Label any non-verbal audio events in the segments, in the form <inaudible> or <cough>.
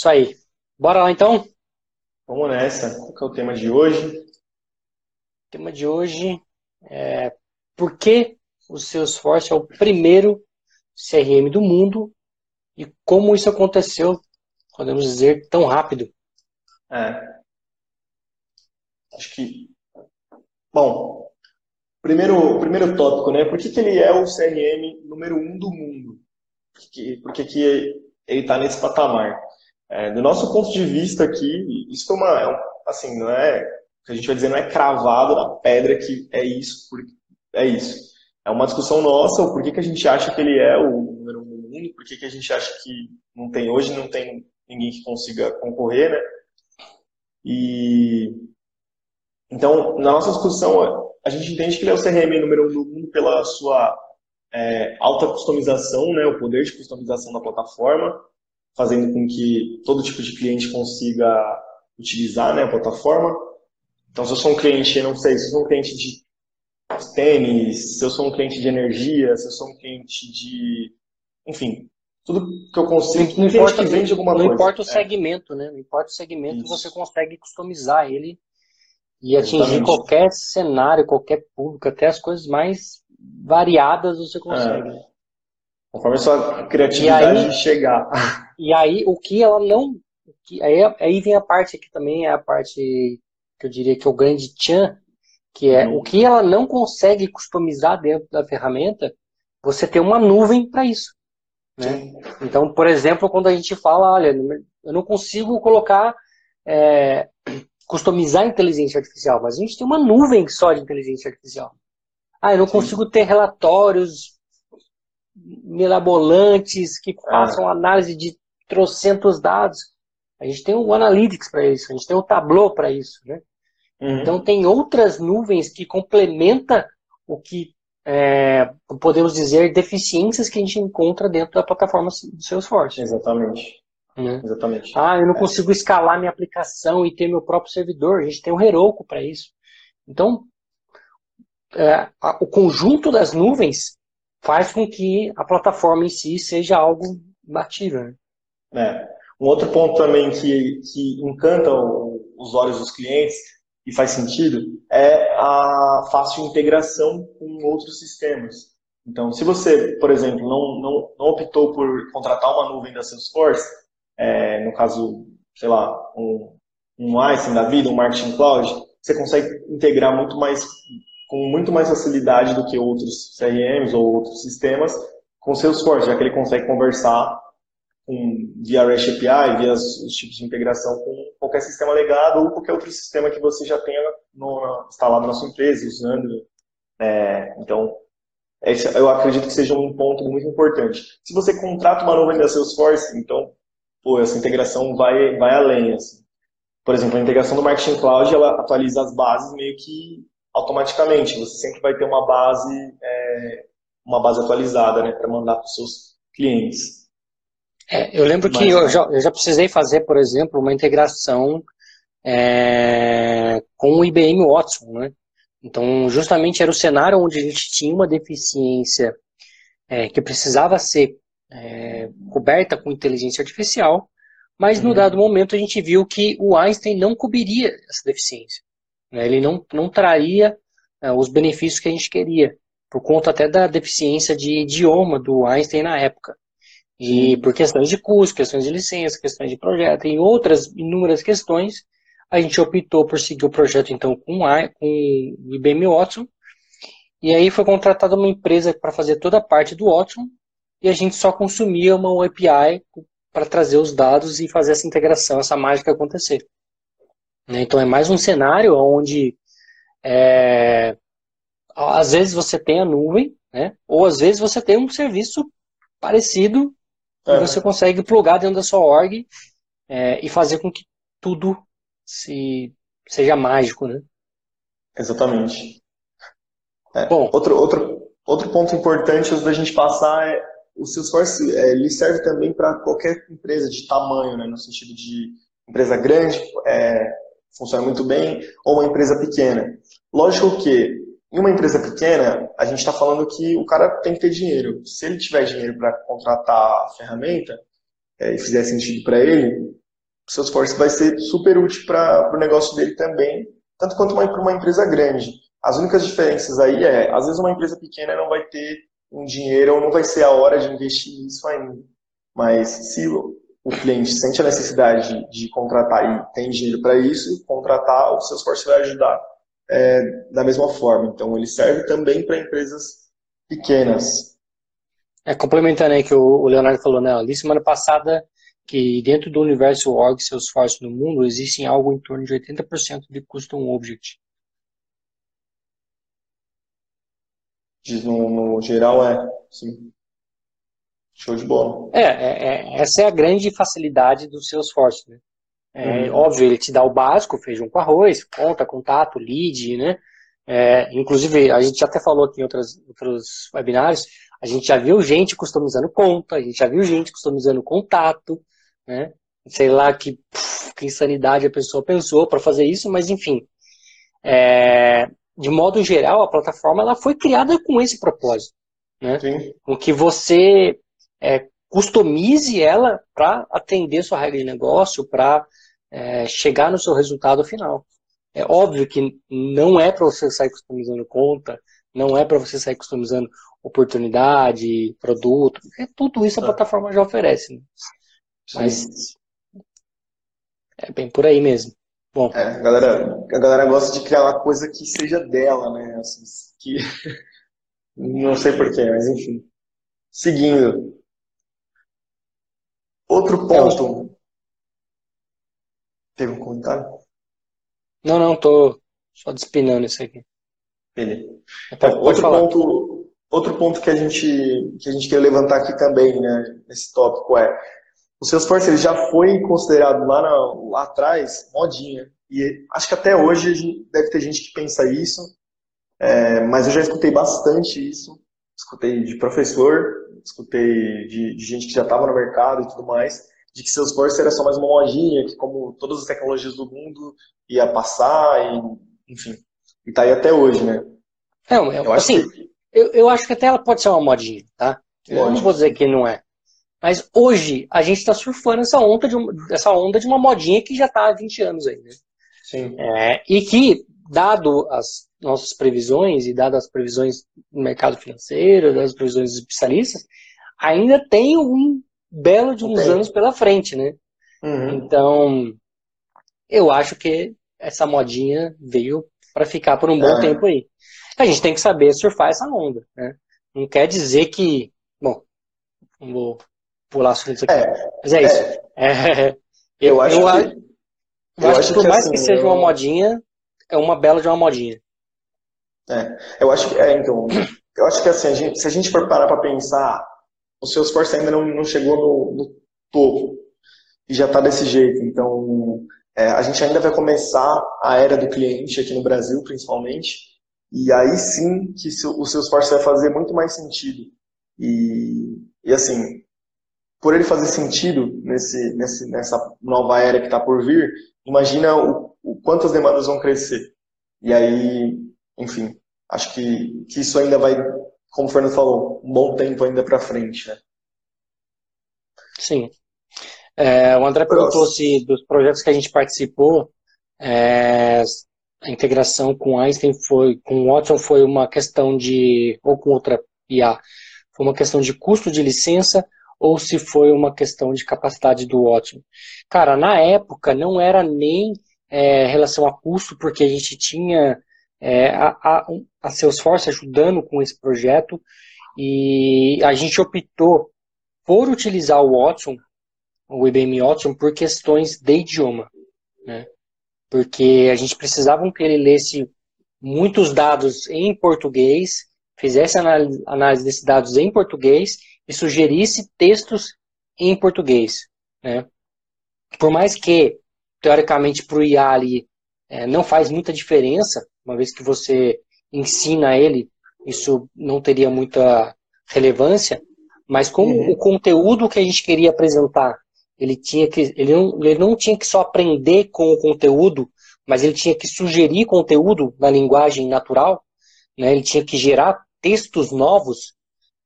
Isso aí. Bora lá então? Vamos nessa. Qual é o tema de hoje? O tema de hoje é por que o Salesforce é o primeiro CRM do mundo e como isso aconteceu, podemos dizer, tão rápido. É. Acho que. Bom, primeiro, primeiro tópico, né? Por que, que ele é o CRM número um do mundo? Por que, por que, que ele está nesse patamar? É, do nosso ponto de vista aqui, isso é uma, é assim, não é, que a gente vai dizer, não é cravado na pedra que é isso, é isso. É uma discussão nossa, o porquê que a gente acha que ele é o número um do mundo, por que a gente acha que não tem hoje, não tem ninguém que consiga concorrer, né? E então, na nossa discussão, a gente entende que ele é o CRM número um do mundo pela sua é, alta customização, né, o poder de customização da plataforma, fazendo com que todo tipo de cliente consiga utilizar né, a plataforma. Então, se eu sou um cliente, não sei, se eu sou um cliente de tênis, se eu sou um cliente de energia, se eu sou um cliente de. Enfim, tudo que eu consigo. Não, importa, que vende alguma não coisa. importa o é. segmento, né? Não importa o segmento, Isso. você consegue customizar ele e atingir Exatamente. qualquer cenário, qualquer público, até as coisas mais variadas você consegue. É. Conforme a sua criatividade aí, chegar. <laughs> E aí, o que ela não. Que, aí, aí vem a parte que também é a parte que eu diria que é o grande tchan, que é uhum. o que ela não consegue customizar dentro da ferramenta, você tem uma nuvem para isso. Né? Então, por exemplo, quando a gente fala, olha, eu não consigo colocar, é, customizar inteligência artificial, mas a gente tem uma nuvem só de inteligência artificial. Ah, eu não Sim. consigo ter relatórios mirabolantes que façam ah. análise de trocentos dados. A gente tem o Analytics para isso, a gente tem o Tableau para isso, né? Uhum. Então tem outras nuvens que complementa o que é, podemos dizer deficiências que a gente encontra dentro da plataforma do Salesforce. Exatamente. Né? Exatamente. Ah, eu não é. consigo escalar minha aplicação e ter meu próprio servidor. A gente tem o Heroku para isso. Então, é, o conjunto das nuvens faz com que a plataforma em si seja algo imbatível. Né? É. Um outro ponto também que, que encanta os olhos dos clientes e faz sentido é a fácil integração com outros sistemas. Então, se você, por exemplo, não, não, não optou por contratar uma nuvem da Salesforce, é, no caso, sei lá, um, um Einstein da vida, um Marketing Cloud, você consegue integrar muito mais com muito mais facilidade do que outros CRMs ou outros sistemas com Salesforce, já que ele consegue conversar via REST API, via os, os, tipos de integração com qualquer sistema legado ou qualquer outro sistema que você já tenha no, instalado na sua empresa, usando. É, então, esse, eu acredito que seja um ponto muito importante. Se você contrata uma nuvem da Salesforce, então, pô, essa integração vai, vai além. Assim. Por exemplo, a integração do Marketing Cloud, ela atualiza as bases meio que automaticamente. Você sempre vai ter uma base, é, uma base atualizada, né, para mandar para os seus clientes. É, eu lembro que eu já, eu já, precisei fazer, por exemplo, uma integração é, com o IBM Watson, né? Então, justamente era o cenário onde a gente tinha uma deficiência é, que precisava ser é, coberta com inteligência artificial, mas uhum. no dado momento a gente viu que o Einstein não cobriria essa deficiência. Né? Ele não, não traria é, os benefícios que a gente queria, por conta até da deficiência de idioma do Einstein na época. E por questões de custo, questões de licença, questões de projeto e outras inúmeras questões, a gente optou por seguir o projeto então com, a, com o IBM Watson. E aí foi contratada uma empresa para fazer toda a parte do Watson e a gente só consumia uma API para trazer os dados e fazer essa integração, essa mágica acontecer. Né? Então é mais um cenário onde é, às vezes você tem a nuvem, né? ou às vezes você tem um serviço parecido é. E você consegue plugar dentro da sua org é, e fazer com que tudo se, seja mágico, né? Exatamente. É, Bom, outro, outro, outro ponto importante da gente passar é o Salesforce é, ele serve também para qualquer empresa de tamanho, né, no sentido de empresa grande, é, funciona muito bem, ou uma empresa pequena. Lógico que em uma empresa pequena, a gente está falando que o cara tem que ter dinheiro. Se ele tiver dinheiro para contratar a ferramenta é, e fizer sentido para ele, o Salesforce vai ser super útil para o negócio dele também, tanto quanto para uma empresa grande. As únicas diferenças aí é, às vezes uma empresa pequena não vai ter um dinheiro ou não vai ser a hora de investir nisso ainda. Mas se o cliente sente a necessidade de, contratar e tem dinheiro para isso, contratar, o Salesforce vai ajudar é, da mesma forma. Então, ele serve também para empresas pequenas. É, complementando aí que o Leonardo falou, né? Ali semana passada que dentro do universo org Salesforce no mundo existem algo em torno de 80% de custom object. No, no geral é, sim. Show de bola. É, é, é, essa é a grande facilidade do Salesforce, né? É, uhum. Óbvio, ele te dá o básico, feijão com arroz, conta, contato, lead, né? É, inclusive, a gente já até falou aqui em outros, outros webinários, a gente já viu gente customizando conta, a gente já viu gente customizando contato, né? Sei lá que, puf, que insanidade a pessoa pensou para fazer isso, mas enfim. É, de modo geral, a plataforma ela foi criada com esse propósito. Né? Com que você é, customize ela para atender sua regra de negócio, para é, chegar no seu resultado final. É óbvio que não é para você sair customizando conta, não é para você sair customizando oportunidade, produto, é, tudo isso a é. plataforma já oferece. Né? Mas é bem por aí mesmo. Bom. É, a, galera, a galera gosta de criar uma coisa que seja dela, né? Assim, que... <laughs> Não sei porquê, mas enfim. Seguindo. Outro ponto. Teve um comentário? Não, não, tô só despinando isso aqui. Beleza. Então, outro, ponto, outro ponto que a gente que a gente quer levantar aqui também, né, nesse tópico é o Salesforce ele já foi considerado lá, na, lá atrás modinha. E acho que até hoje deve ter gente que pensa isso, é, mas eu já escutei bastante isso. Escutei de professor, escutei de, de gente que já estava no mercado e tudo mais, de que Salesforce era só mais uma modinha, que como todas as tecnologias do mundo ia passar, e, enfim. E tá aí até hoje, né? Não, eu, eu assim, que... eu, eu acho que até ela pode ser uma modinha, tá? Eu não vou dizer que não é. Mas hoje a gente está surfando essa onda, de uma, essa onda de uma modinha que já está há 20 anos aí, né? Sim. É, e que, dado as nossas previsões e dado as previsões do mercado financeiro, das previsões dos especialistas, ainda tem um belo de uns anos pela frente, né? Uhum. Então, eu acho que essa modinha veio para ficar por um bom é. tempo aí. A gente tem que saber surfar essa onda, né? Não quer dizer que, bom, não vou pular assuntos aqui. É, Mas é isso. É. <laughs> é eu, acho eu, que, eu, eu acho que por mais assim, que seja uma modinha, é uma bela de uma modinha. É, eu acho que é, então, eu acho que assim, a gente, se a gente for parar para pensar, o seu esforço ainda não, não chegou no, no topo e já está desse jeito. Então, é, a gente ainda vai começar a era do cliente aqui no Brasil, principalmente, e aí sim que o seu esforço vai fazer muito mais sentido. E, e assim, por ele fazer sentido nesse, nesse, nessa nova era que está por vir, imagina o, o quantas demandas vão crescer. E aí, enfim, acho que, que isso ainda vai, como o Fernando falou, um bom tempo ainda para frente, né? Sim. É, o André perguntou se dos projetos que a gente participou, é, a integração com Einstein foi, com Watson foi uma questão de, ou com outra IA, foi uma questão de custo de licença ou se foi uma questão de capacidade do Watson. Cara, na época não era nem é, relação a custo, porque a gente tinha é, a, a, a Salesforce ajudando com esse projeto e a gente optou por utilizar o Watson, o IBM Watson, por questões de idioma, né? Porque a gente precisava que ele lesse muitos dados em português, fizesse análise, análise desses dados em português e sugerisse textos em português. Né? Por mais que, teoricamente, para o IA ali é, não faz muita diferença, uma vez que você ensina ele, isso não teria muita relevância, mas como uhum. o conteúdo que a gente queria apresentar, ele tinha que ele não, ele não tinha que só aprender com o conteúdo, mas ele tinha que sugerir conteúdo na linguagem natural, né? Ele tinha que gerar textos novos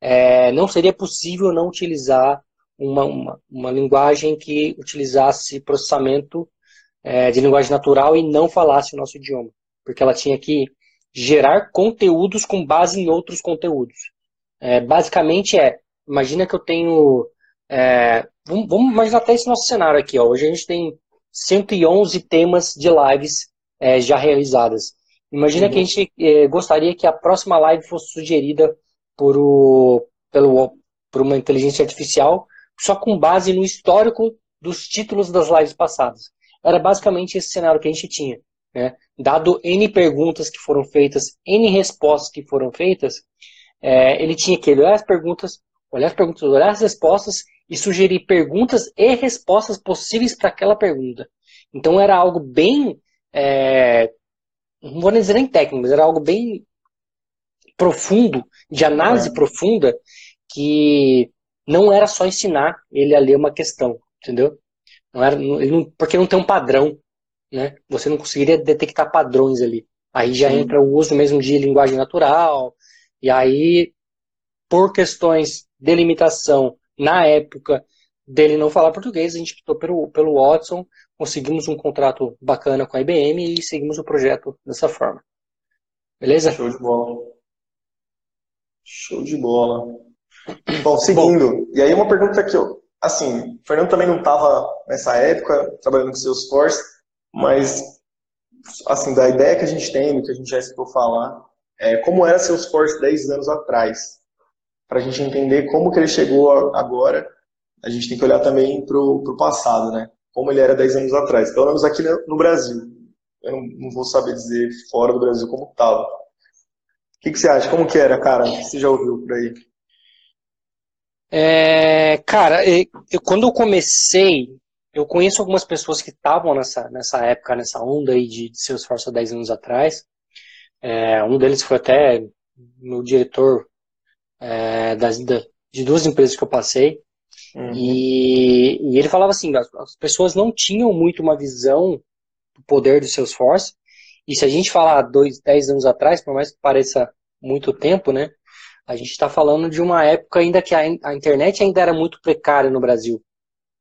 é, não seria possível não utilizar um uma, uma, uma linguagem que utilizasse processamento é, de linguagem natural e não falasse o nosso idioma, porque ela tinha que gerar conteúdos com base em outros conteúdos. É, basicamente é, imagina que eu tenho, é, vamos, vamos, imaginar até esse nosso cenário aqui, ó. hoje a gente tem 111 temas de lives é, já realizadas. Imagina uhum. que a gente é, gostaria que a próxima live fosse sugerida por, o, pelo, por uma inteligência artificial só com base no histórico dos títulos das lives passadas. Era basicamente esse cenário que a gente tinha. Né? Dado N perguntas que foram feitas, N respostas que foram feitas, é, ele tinha que olhar as perguntas, olhar as perguntas, olhar as respostas e sugerir perguntas e respostas possíveis para aquela pergunta. Então era algo bem, é, não vou dizer nem técnico, mas era algo bem profundo, de análise é. profunda, que não era só ensinar ele a ler uma questão, entendeu? Não era, não, porque não tem um padrão, né? Você não conseguiria detectar padrões ali. Aí já Sim. entra o uso mesmo de linguagem natural, e aí, por questões de limitação, na época dele não falar português, a gente optou pelo, pelo Watson, conseguimos um contrato bacana com a IBM e seguimos o projeto dessa forma. Beleza? Show de bola. Show de bola. Bom, seguindo. Bom, e aí uma pergunta que eu, assim, o Fernando também não estava nessa época trabalhando com Salesforce, mas assim, da ideia que a gente tem, do que a gente já escutou falar, é, como era Salesforce 10 anos atrás. Para a gente entender como que ele chegou agora, a gente tem que olhar também para o passado, né? Como ele era 10 anos atrás. Pelo menos aqui no Brasil. Eu não, não vou saber dizer fora do Brasil como estava. O que, que você acha? Como que era, cara? Você já ouviu por aí? É, cara, eu, quando eu comecei, eu conheço algumas pessoas que estavam nessa, nessa época, nessa onda aí de, de Salesforce há 10 anos atrás. É, um deles foi até meu diretor é, das, de duas empresas que eu passei. Uhum. E, e, ele falava assim, as, as, pessoas não tinham muito uma visão do poder do Salesforce. E se a gente falar dois, dez anos atrás, por mais que pareça muito tempo, né? A gente está falando de uma época ainda que a, a, internet ainda era muito precária no Brasil.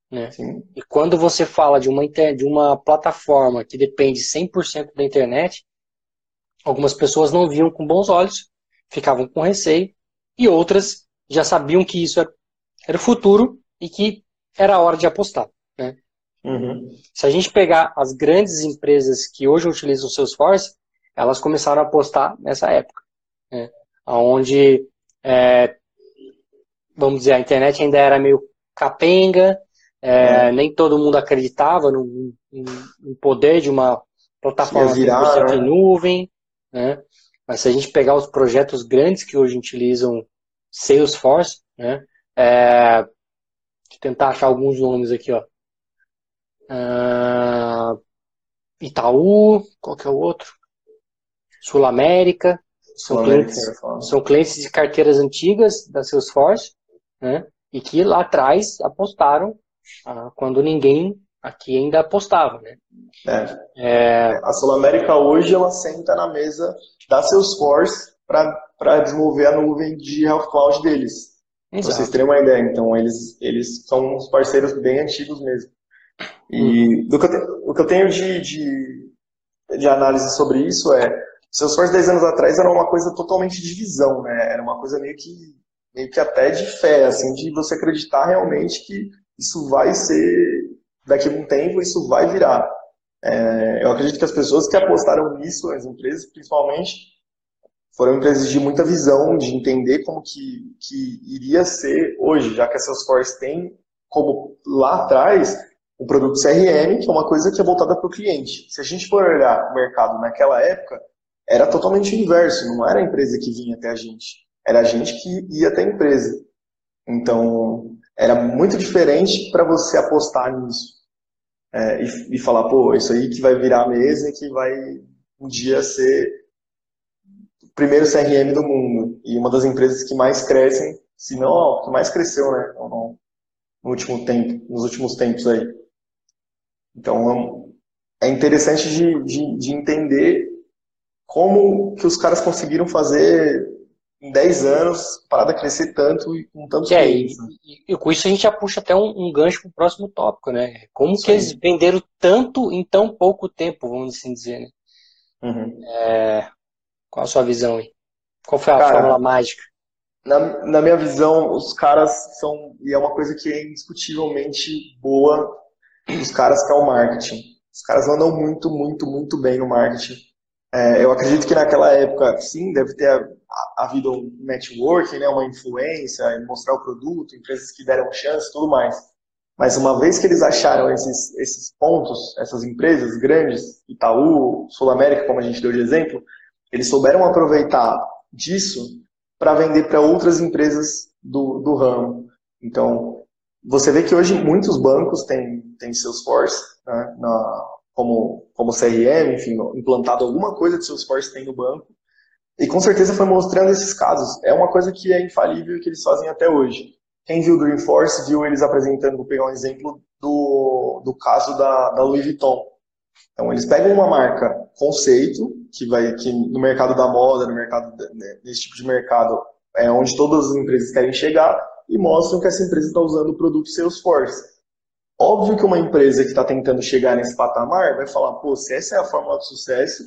Né? E quando você fala de uma, de uma plataforma que depende 100% da internet, algumas pessoas não viam com bons olhos, ficavam com receio, e outras já sabiam que isso era, era o futuro e que era a hora de apostar. Né? Uhum. Se a gente pegar as grandes empresas que hoje utilizam o Salesforce, elas começaram a apostar nessa época, né? onde é, vamos dizer, a internet ainda era meio capenga, é, é. nem todo mundo acreditava no, no, no poder de uma plataforma virar, né? nuvem, né? Mas se a gente pegar os projetos grandes que hoje utilizam Salesforce, né? É, tentar achar alguns nomes aqui, ó. Uh, Itaú, qual que é o outro? Sul América, são clientes, são clientes de carteiras antigas da Salesforce, né? E que lá atrás apostaram ah, quando ninguém aqui ainda apostava, né? É. É... A Sul América hoje ela senta na mesa da Salesforce para desenvolver a nuvem de Health Cloud deles. Para vocês terem uma ideia. Então, eles, eles são uns parceiros bem antigos mesmo. E do que o que eu tenho de, de, de análise sobre isso é Salesforce 10 anos atrás era uma coisa totalmente de visão, né? Era uma coisa meio que, meio que até de fé, assim, de você acreditar realmente que isso vai ser, daqui a um tempo, isso vai virar. É, eu acredito que as pessoas que apostaram nisso, as empresas principalmente, foram empresas de muita visão, de entender como que, que iria ser hoje, já que a Salesforce tem como lá atrás um produto CRM, que é uma coisa que é voltada para o cliente. Se a gente for olhar o mercado naquela época, era totalmente o inverso, não era a empresa que vinha até a gente, era a gente que ia até a empresa. Então, era muito diferente para você apostar nisso. É, e, e, falar, pô, isso aí que vai virar a mesa e que vai um dia ser o primeiro CRM do mundo. E uma das empresas que mais crescem, se não, que mais cresceu, né? No, último tempo, nos últimos tempos aí. Então, é interessante de, de, de entender como que os caras conseguiram fazer em 10 anos, parada crescer tanto e com tantos é. Né? E, e, com isso a gente já puxa até um, um gancho para o próximo tópico, né? Como Sim. que eles venderam tanto em tão pouco tempo, vamos assim dizer, né? Uhum. É, qual a sua visão aí? Qual foi a Cara, fórmula mágica? Na, na minha visão, os caras são, e é uma coisa que é indiscutivelmente boa dos caras que é o marketing. Os caras andam muito, muito, muito bem no marketing. É, eu acredito que naquela época, sim, deve ter havido um networking, né, uma influência, mostrar o produto, empresas que deram chance tudo mais. Mas uma vez que eles acharam esses, esses pontos, essas empresas grandes, Itaú, Sul América, como a gente deu de exemplo, eles souberam aproveitar disso para vender para outras empresas do, do ramo. Então, você vê que hoje muitos bancos têm, têm Salesforce né, na, como, como CRM, enfim, implantado alguma coisa de Salesforce tem no banco. E com certeza foi mostrando esses casos. É uma coisa que é infalível que eles fazem até hoje. Quem viu o Dreamforce viu eles apresentando, vou pegar um exemplo do, do caso da, da Louis Vuitton. Então eles pegam uma marca conceito, que vai que no mercado da moda, no mercado né, nesse tipo de mercado, é onde todas as empresas querem chegar, e mostram que essa empresa está usando o produto Salesforce. Óbvio que uma empresa que está tentando chegar nesse patamar vai falar, pô, se essa é a fórmula do sucesso,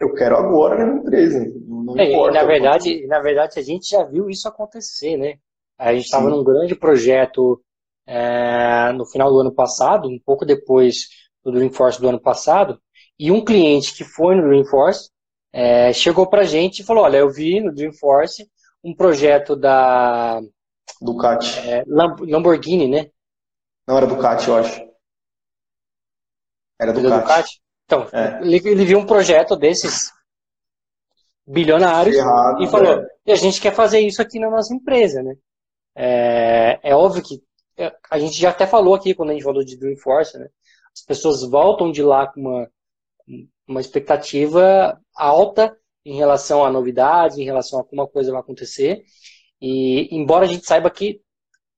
eu quero agora na minha empresa. Não é, importa. na verdade, na verdade, a gente já viu isso acontecer, né? A gente estava num grande projeto é, no final do ano passado, um pouco depois do Dreamforce do ano passado, e um cliente que foi no Dreamforce é, chegou para a gente e falou, olha, eu vi no Dreamforce um projeto da... Ducati. É, Lamborghini, né? Não, era Ducati, eu acho. Era Ducati. Ducati? Então, é. ele, ele, viu um projeto desses bilionários Errado, e falou, é. e a gente quer fazer isso aqui na nossa empresa, né? É, é óbvio que é, a gente já até falou aqui quando a gente falou de Dreamforce, né? As pessoas voltam de lá com uma, uma expectativa alta em relação à novidade, em relação a como a coisa vai acontecer. E embora a gente saiba que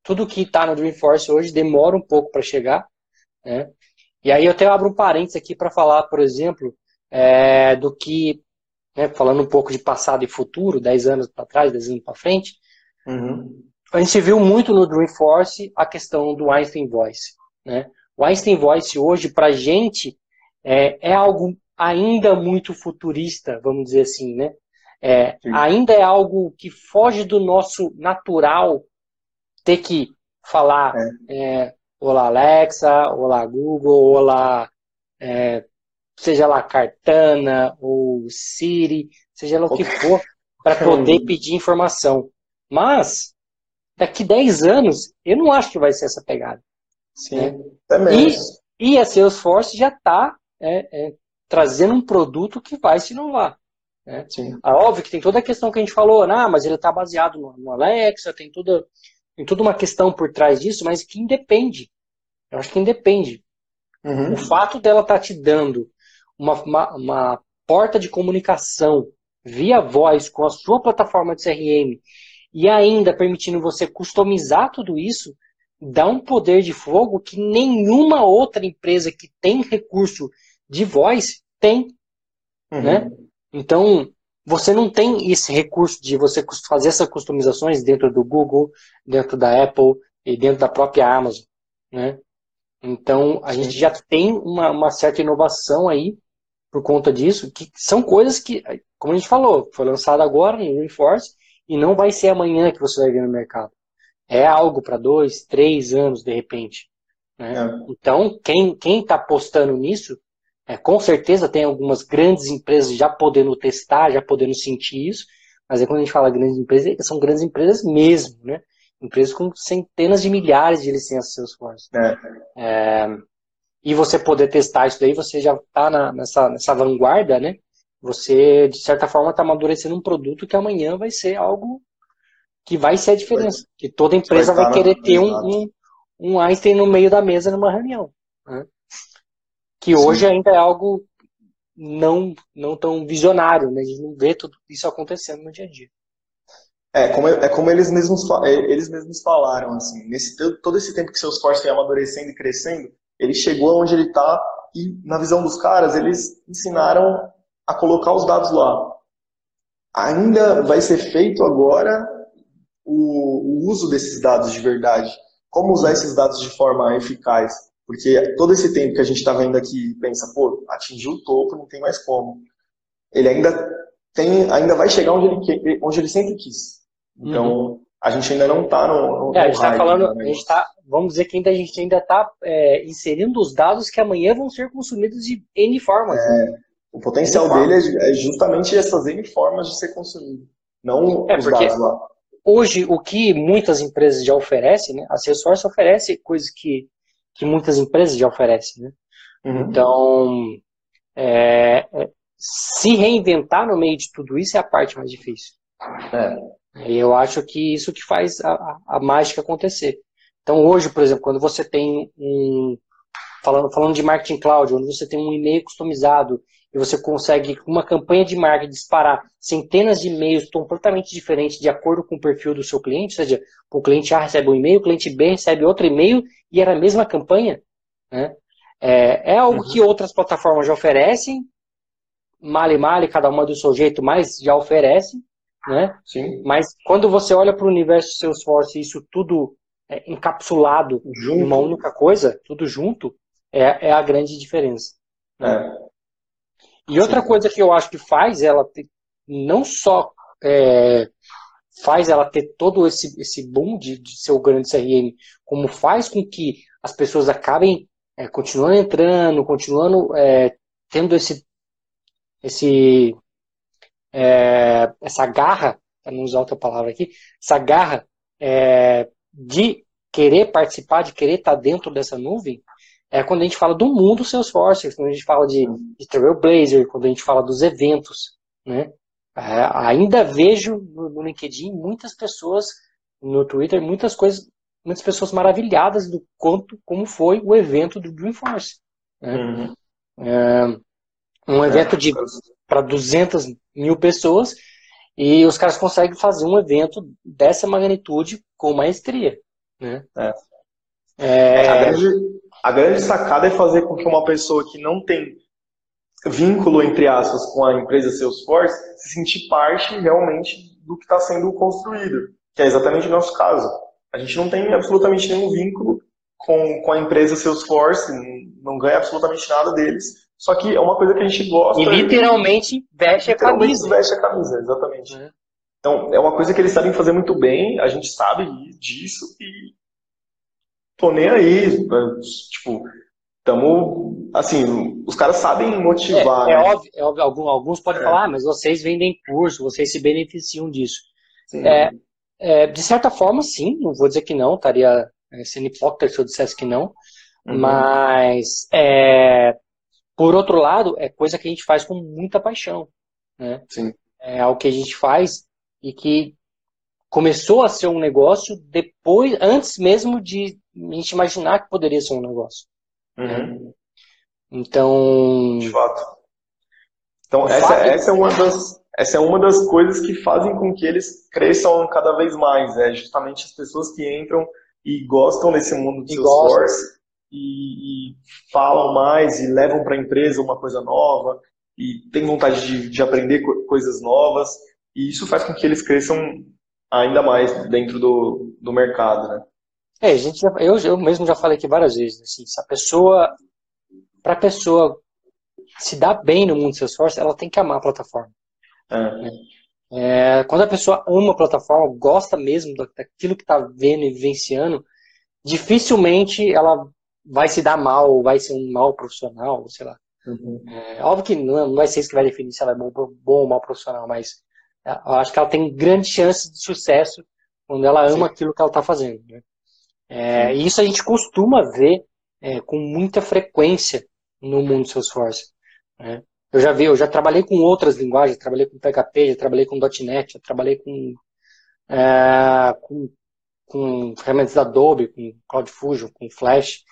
tudo que está no Dreamforce hoje demora um pouco para chegar, né? E aí eu até abro um parênteses aqui para falar, por exemplo, é, do que, né, falando um pouco de passado e futuro, 10 anos para trás, 10 anos para frente, uhum. a gente viu muito no Dreamforce a questão do Einstein Voice. Né? O Einstein Voice hoje, para a gente, é, é, algo ainda muito futurista, vamos dizer assim, né? É, ainda é algo que foge do nosso natural ter que falar é. É, olá Alexa, olá Google, olá é, seja lá Cartana ou Siri, seja lá o que for, para <laughs> poder pedir informação. Mas, daqui 10 anos, eu não acho que vai ser essa pegada. Sim, né? também. E, e a Salesforce já está é, é, trazendo um produto que vai se inovar. Né? Sim. Ah, óbvio que tem toda a questão que a gente falou, ah, mas ele está baseado no, no, Alexa, tem toda, tem toda uma questão por trás disso, mas que independe. Eu acho que independe. Uhum. O fato dela estar tá te dando uma, uma, uma porta de comunicação via voz com a sua plataforma de CRM e ainda permitindo você customizar tudo isso, dá um poder de fogo que nenhuma outra empresa que tem recurso de voz tem. Uhum. Né? Então, você não tem esse recurso de você fazer essas customizações dentro do Google, dentro da Apple e dentro da própria Amazon. Né? Então, a gente já tem uma, uma, certa inovação aí por conta disso, que são coisas que, como a gente falou, foi lançado agora no Reinforce e não vai ser amanhã que você vai ver no mercado. É algo para dois, três anos, de repente. Né? É. Então, quem está apostando nisso, é, com certeza tem algumas grandes empresas já podendo testar, já podendo sentir isso, mas é quando a gente fala grandes empresas, são grandes empresas mesmo, né? Empresas com centenas de milhares de licenças Salesforce. É. É, e você poder testar isso daí, você já está nessa, nessa vanguarda, né? Você, de certa forma, está amadurecendo um produto que amanhã vai ser algo que vai ser a diferença. Vai, que toda empresa vai, vai querer ter um, um, um, Einstein no meio da mesa numa reunião. Né? Que Sim. hoje ainda é algo não, não tão visionário, né? A gente não vê tudo isso acontecendo no dia a dia. É, como, é como eles mesmos, é, eles mesmos falaram, assim, nesse, todo esse tempo que seus fortes vem amadurecendo e crescendo, ele chegou onde ele está e, na visão dos caras, eles ensinaram a colocar os dados lá. ainda vai ser feito agora o, o uso desses dados de verdade. Como usar esses dados de forma eficaz? Porque todo esse tempo que a gente está vendo aqui pensa, pô, atingiu o topo, não tem mais como. Ele ainda tem, ainda vai chegar onde ele, onde ele sempre quis. Então, uhum. a gente ainda não está no, no, é, a gente está falando, né? a gente tá, vamos dizer que ainda, a gente ainda está é, inserindo os dados que amanhã vão ser consumidos de N formas. É, né? O potencial dele é, é justamente essas N formas de ser consumido, não é, os dados lá. Hoje, o que muitas empresas já oferecem, né? A Salesforce oferece coisas que, que muitas empresas já oferecem, né? Uhum. Então, é, é, se reinventar no meio de tudo isso é a parte mais difícil. É. E eu acho que isso que faz a, a, mágica acontecer. Então, hoje, por exemplo, quando você tem um. Falando, falando de marketing cloud, onde você tem um e-mail customizado e você consegue, com uma campanha de marketing, disparar centenas de e-mails completamente diferentes de acordo com o perfil do seu cliente, ou seja, o cliente A recebe um e-mail, o cliente B recebe outro e-mail e era a mesma campanha, né? É, é algo uhum. que outras plataformas já oferecem, male male, cada uma do seu jeito, mas já oferece, né? Sim. Mas quando você olha para o universo Salesforce, isso tudo é encapsulado junto. em uma única coisa, tudo junto, é, é a grande diferença. Né? É. E outra coisa que eu acho que faz ela ter, não só é, faz ela ter todo esse, esse boom de, de ser o grande CRM, como faz com que as pessoas acabem é, continuando entrando, continuando é, tendo esse, esse é, essa garra, para não usar outra palavra aqui, essa garra é, de querer participar, de querer estar dentro dessa nuvem, é quando a gente fala do mundo Salesforce, quando a gente fala de, de Trailblazer, quando a gente fala dos eventos, né? É, ainda vejo no, no, LinkedIn muitas pessoas, no Twitter, muitas coisas, muitas pessoas maravilhadas do quanto, como foi o evento do Dreamforce. Né? Uhum. É, um evento de para 200 mil pessoas e os caras conseguem fazer um evento dessa magnitude com maestria. Né? É. É... A, grande, a grande sacada é fazer com que uma pessoa que não tem vínculo, entre aspas, com a empresa Salesforce, se sentir parte realmente do que está sendo construído, que é exatamente o nosso caso. A gente não tem absolutamente nenhum vínculo com, com a empresa Salesforce, não ganha absolutamente nada deles, só que é uma coisa que a gente gosta. E literalmente veste a camisa. veste a camisa, exatamente. É. Então, é uma coisa que eles sabem fazer muito bem, a gente sabe disso e tô nem aí. Né? Tipo, tamo, assim, os caras sabem motivar. É, é né? óbvio, é óbvio, alguns, podem é. falar, ah, mas vocês vendem curso, vocês se beneficiam disso. É, é, de certa forma, sim, não vou dizer que não, estaria é, sendo hipócrita se eu dissesse que não, uhum. mas por outro lado, é coisa que a gente faz com muita paixão. Né? Sim. É algo que a gente faz e que começou a ser um negócio depois, antes mesmo de a gente imaginar que poderia ser um negócio. Uhum. Né? Então. De fato. Então, essa, fato... essa, é uma das, essa é uma das coisas que fazem com que eles cresçam cada vez mais. É justamente as pessoas que entram e gostam desse mundo de Salesforce e, e falam mais e levam para a empresa uma coisa nova e têm vontade de, de aprender co coisas novas e isso faz com que eles cresçam ainda mais dentro do, do mercado, né? É, a gente já, eu, eu mesmo já falei aqui várias vezes, assim, se a pessoa, para a pessoa se dar bem no mundo do Salesforce, ela tem que amar a plataforma. É. Né? É, quando a pessoa ama a plataforma, gosta mesmo daquilo que está vendo e vivenciando, dificilmente ela vai se dar mal, vai ser um mal profissional, sei lá. Uhum. É, óbvio que não, vai ser isso que vai definir se ela é bom, bom ou mal profissional, mas é, eu acho que ela tem grande chance de sucesso quando ela ama Sim. aquilo que ela está fazendo. Né? É, e isso a gente costuma ver é, com muita frequência no mundo Salesforce. Né? Eu já vi, eu já trabalhei com outras linguagens, trabalhei com PHP, já trabalhei com .NET, já trabalhei com, é, com, com ferramentas da Adobe, com CloudFusion, com Flash.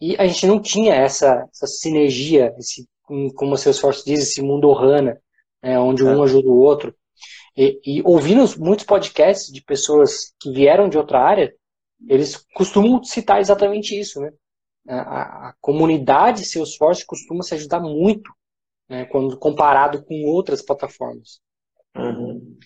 E a gente não tinha essa, essa sinergia, esse, como o Salesforce diz, esse mundo Ohana, né, onde um é. ajuda o outro. E, e, ouvindo muitos podcasts de pessoas que vieram de outra área, eles costumam citar exatamente isso, né? A, a comunidade Salesforce costuma se ajudar muito, né, quando comparado com outras plataformas. Uhum.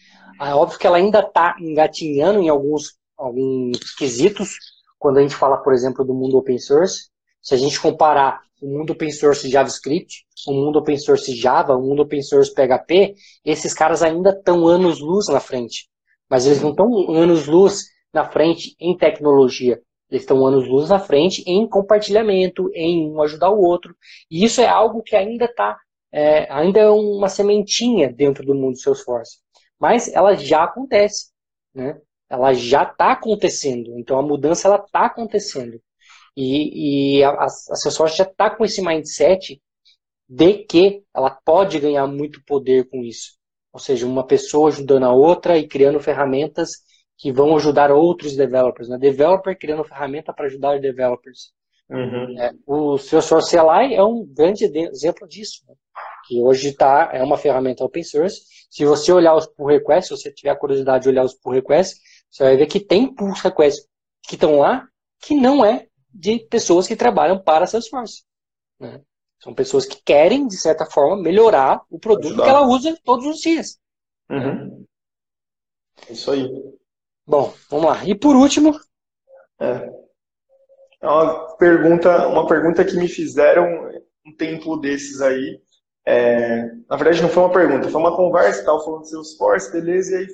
É óbvio que ela ainda está engatinhando em alguns, alguns quesitos, quando a gente fala, por exemplo, do mundo open source. Se a gente comparar o mundo open source JavaScript, o mundo open source Java, o mundo open source PHP, esses caras ainda estão anos-luz na frente. Mas eles não estão anos-luz na frente em tecnologia. Eles estão anos-luz na frente em compartilhamento, em um ajudar o outro. E isso é algo que ainda está, é, ainda é uma sementinha dentro do mundo Salesforce. Mas ela já acontece, né? Ela já está acontecendo. Então a mudança ela está acontecendo. E, e a, a Salesforce já está com esse mindset de que ela pode ganhar muito poder com isso. Ou seja, uma pessoa ajudando a outra e criando ferramentas que vão ajudar outros developers. Né? Developer criando ferramenta para ajudar developers. Uhum. É, o Salesforce CLI é um grande exemplo disso. Né? Que hoje tá, é uma ferramenta open source. Se você olhar os pull requests, se você tiver curiosidade de olhar os pull requests, você vai ver que tem pull requests que estão lá que não é de pessoas que trabalham para Salesforce. Né? São pessoas que querem, de certa forma, melhorar o produto Ajudar. que ela usa todos os dias. Uhum. Isso aí. Bom, vamos lá. E por último. É. é uma pergunta, uma pergunta que me fizeram um tempo desses aí. É, na verdade, não foi uma pergunta, foi uma conversa, tal, falando de Salesforce, beleza, e aí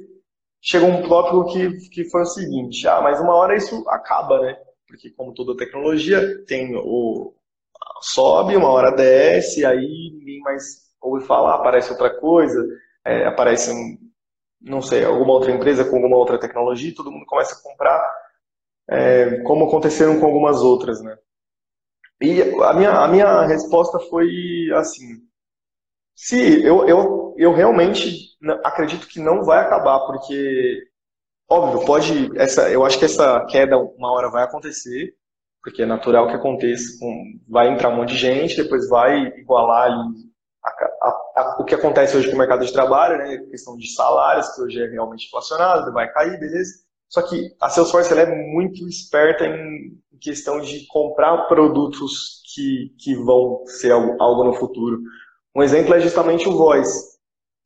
chegou um tópico que, que foi o seguinte: ah, mas uma hora isso acaba, né? porque como toda tecnologia, tem o sobe, uma hora desce, aí ninguém mais ouve falar, aparece outra coisa, é, aparece, um, não sei, alguma outra empresa com alguma outra tecnologia, todo mundo começa a comprar, é, como aconteceram com algumas outras, né? E a minha, a minha resposta foi assim, se eu, eu, eu realmente acredito que não vai acabar, porque Óbvio, pode. Essa, eu acho que essa queda uma hora vai acontecer, porque é natural que aconteça. Com, vai entrar um monte de gente, depois vai igualar ali a, a, o que acontece hoje com o mercado de trabalho, né? questão de salários, que hoje é realmente inflacionado, vai cair, beleza. Só que a Salesforce ela é muito esperta em questão de comprar produtos que, que vão ser algo, algo no futuro. Um exemplo é justamente o Voice.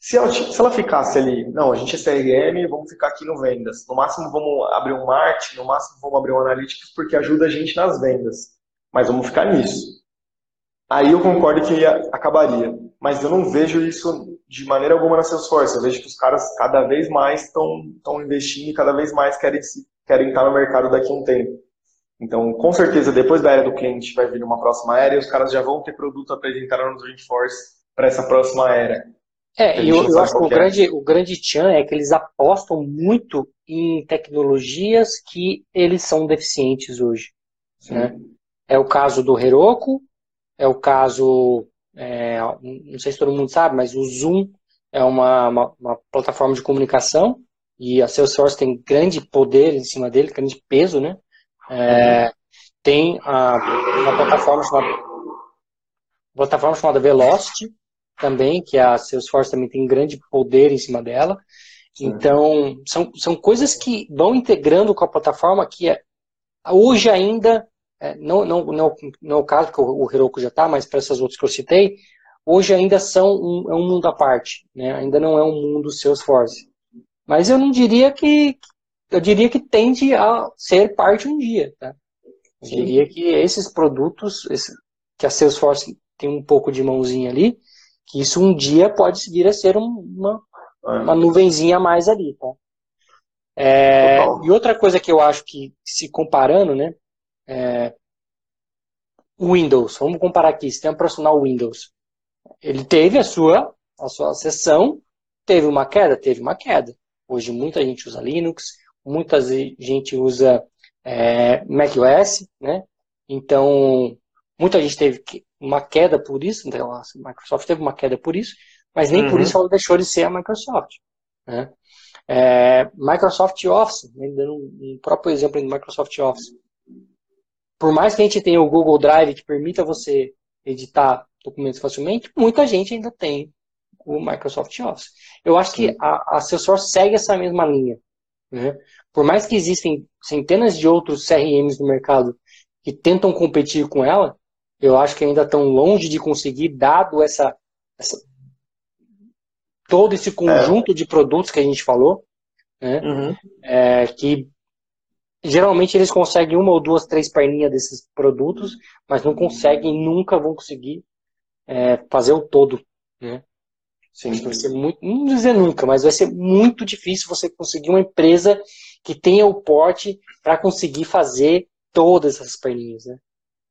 Se ela, se ela ficasse ali, não, a gente é CRM, vamos ficar aqui no vendas. No máximo vamos abrir um marketing, no máximo vamos abrir um analytics, porque ajuda a gente nas vendas. Mas vamos ficar nisso. Aí eu concordo que acabaria. Mas eu não vejo isso de maneira alguma na Salesforce. Eu vejo que os caras cada vez mais estão investindo e cada vez mais querem, querem estar no mercado daqui a um tempo. Então, com certeza, depois da era do cliente vai vir uma próxima era e os caras já vão ter produto apresentado no Dreamforce para essa próxima era. É, e eu, eu acho que o é. grande, o grande tchan é que eles apostam muito em tecnologias que eles são deficientes hoje. Né? É o caso do Heroku, é o caso, é, não sei se todo mundo sabe, mas o Zoom é uma, uma, uma, plataforma de comunicação e a Salesforce tem grande poder em cima dele, grande peso, né? É. Tem a, uma plataforma chamada, plataforma chamada Velocity, também, que a Salesforce também tem grande poder em cima dela. Então, são, são coisas que vão integrando com a plataforma que é, hoje ainda, é, não, não, não, não é o caso que o, Heroku já está, mas para essas outras que eu citei, hoje ainda são um, é um mundo à parte, né? ainda não é um mundo Salesforce. Mas eu não diria que, eu diria que tende a ser parte um dia, tá? Eu diria que esses produtos, esse, que a Salesforce tem um pouco de mãozinha ali, que isso um dia pode vir a ser uma, é. uma nuvenzinha a mais ali, tá? É, e outra coisa que eu acho que, se comparando, né, é, Windows, vamos comparar aqui, sistema operacional Windows, ele teve a sua, a sua sessão, teve uma queda? Teve uma queda. Hoje muita gente usa Linux, muita gente usa é, macOS, né? Então, muita gente teve uma queda por isso, então a Microsoft teve uma queda por isso, mas nem uhum. por isso ela deixou de ser a Microsoft. Né? É, Microsoft Office, né, dando um próprio exemplo do Microsoft Office. Por mais que a gente tenha o Google Drive que permita você editar documentos facilmente, muita gente ainda tem o Microsoft Office. Eu acho que a, a Salesforce segue essa mesma linha. Né? Por mais que existem centenas de outros CRMs no mercado que tentam competir com ela, eu acho que ainda estão longe de conseguir, dado essa, essa todo esse conjunto é. de produtos que a gente falou, né? Uhum. É, que geralmente eles conseguem uma ou duas, três perninhas desses produtos, mas não conseguem, nunca vão conseguir é, fazer o todo, né? Sim. Vai ser muito, não dizer nunca, mas vai ser muito difícil você conseguir uma empresa que tenha o porte para conseguir fazer todas essas perninhas, né?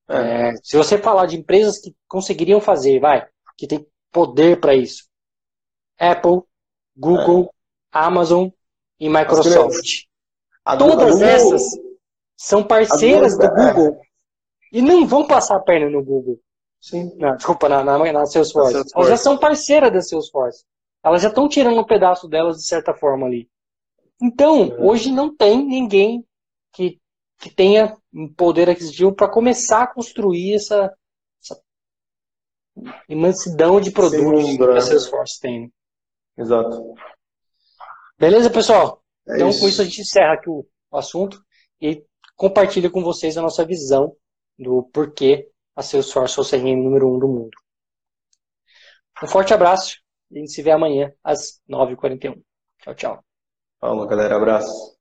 É. É, se você falar de empresas que conseguiriam fazer, vai, que tem poder para isso, Apple, Google, é. Amazon e Microsoft. Todas Google, essas são parceiras Google, do é. Google e não vão passar a perna no Google. Sim. Não, desculpa, na, na, na Salesforce. Salesforce. Elas já são parceiras da Salesforce. Elas já estão tirando um pedaço delas de certa forma ali. Então, é. hoje não tem ninguém que, que tenha um poder aquisitivo para começar a construir essa, essa imensidão de produtos que a Salesforce tem. Exato. Beleza, pessoal? É então, isso. com isso a gente encerra aqui o, assunto e compartilha com vocês a nossa visão do porquê a Salesforce é o CRM número um do mundo. Um forte abraço e a gente se vê amanhã às 9h41. Tchau, tchau. Falou, galera. Abraço.